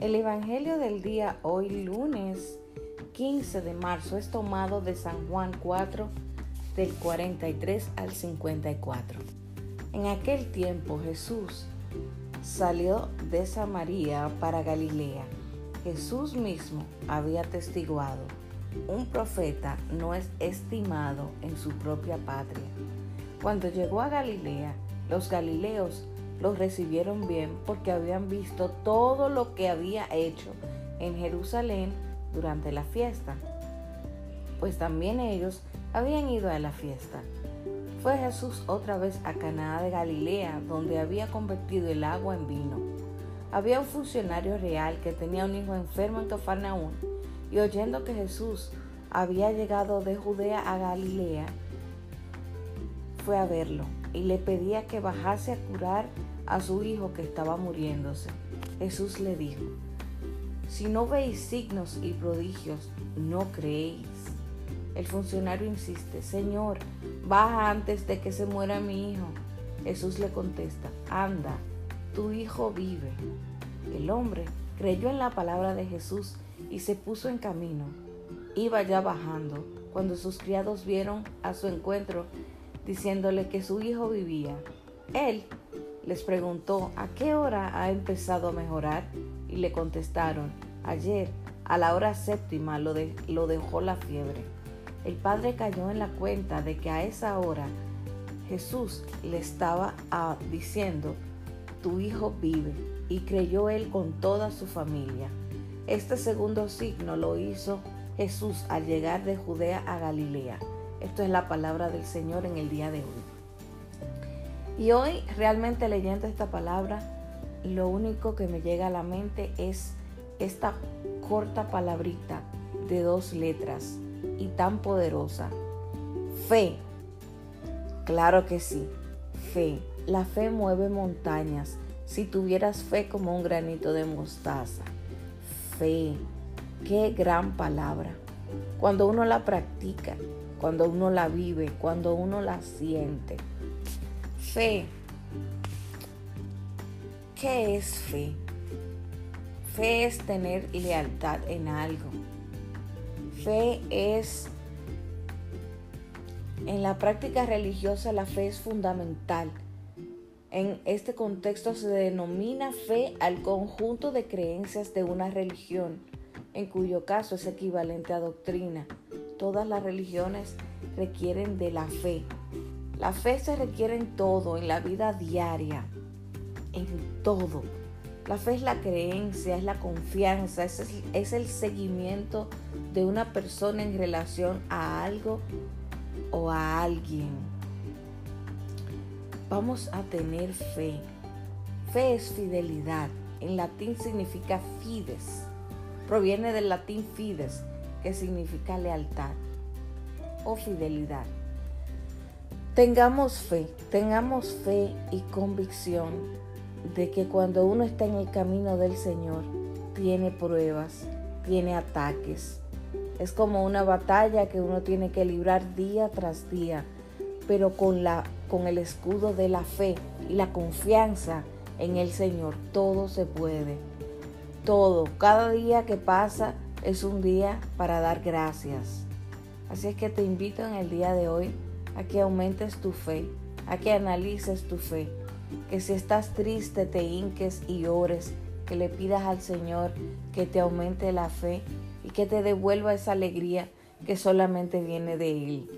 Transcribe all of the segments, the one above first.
El Evangelio del día hoy lunes 15 de marzo es tomado de San Juan 4 del 43 al 54. En aquel tiempo Jesús salió de Samaria para Galilea. Jesús mismo había testiguado, un profeta no es estimado en su propia patria. Cuando llegó a Galilea, los galileos los recibieron bien porque habían visto todo lo que había hecho en Jerusalén durante la fiesta, pues también ellos habían ido a la fiesta. Fue Jesús otra vez a Canaá de Galilea, donde había convertido el agua en vino. Había un funcionario real que tenía un hijo enfermo en Tofarnaún, y oyendo que Jesús había llegado de Judea a Galilea, fue a verlo y le pedía que bajase a curar a su hijo que estaba muriéndose. Jesús le dijo, si no veis signos y prodigios, no creéis. El funcionario insiste, Señor, baja antes de que se muera mi hijo. Jesús le contesta, anda, tu hijo vive. El hombre creyó en la palabra de Jesús y se puso en camino. Iba ya bajando cuando sus criados vieron a su encuentro diciéndole que su hijo vivía. Él les preguntó a qué hora ha empezado a mejorar y le contestaron, ayer a la hora séptima lo, lo dejó la fiebre. El padre cayó en la cuenta de que a esa hora Jesús le estaba ah, diciendo, tu hijo vive, y creyó él con toda su familia. Este segundo signo lo hizo Jesús al llegar de Judea a Galilea. Esto es la palabra del Señor en el día de hoy. Y hoy realmente leyendo esta palabra, lo único que me llega a la mente es esta corta palabrita de dos letras y tan poderosa. Fe. Claro que sí, fe. La fe mueve montañas. Si tuvieras fe como un granito de mostaza. Fe. Qué gran palabra. Cuando uno la practica, cuando uno la vive, cuando uno la siente. Fe. ¿Qué es fe? Fe es tener lealtad en algo. Fe es, en la práctica religiosa, la fe es fundamental. En este contexto se denomina fe al conjunto de creencias de una religión, en cuyo caso es equivalente a doctrina. Todas las religiones requieren de la fe. La fe se requiere en todo, en la vida diaria, en todo. La fe es la creencia, es la confianza, es, el seguimiento de una persona en relación a algo o a alguien. Vamos a tener fe. Fe es fidelidad. En latín significa fides. Proviene del latín fides, que significa lealtad o fidelidad. Tengamos fe, tengamos fe y convicción de que cuando uno está en el camino del Señor, tiene pruebas, tiene ataques. Es como una batalla que uno tiene que librar día tras día, pero con, la, con el escudo de la fe y la confianza en el Señor, todo se puede. Todo, cada día que pasa es un día para dar gracias. Así es que te invito en el día de hoy a que aumentes tu fe, a que analices tu fe, que si estás triste te hinques y ores, que le pidas al Señor que te aumente la fe y que te devuelva esa alegría que solamente viene de Él.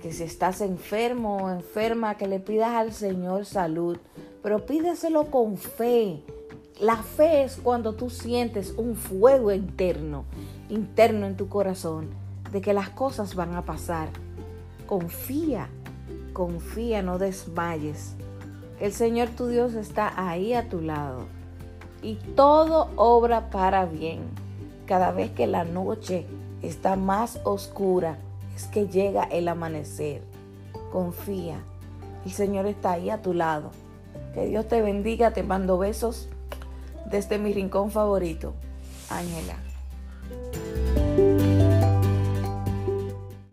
Que si estás enfermo o enferma, que le pidas al Señor salud, pero pídeselo con fe. La fe es cuando tú sientes un fuego interno, interno en tu corazón, de que las cosas van a pasar. Confía, confía, no desmayes. El Señor tu Dios está ahí a tu lado y todo obra para bien. Cada vez que la noche está más oscura, es que llega el amanecer. Confía, el Señor está ahí a tu lado. Que Dios te bendiga, te mando besos desde mi rincón favorito. Ángela.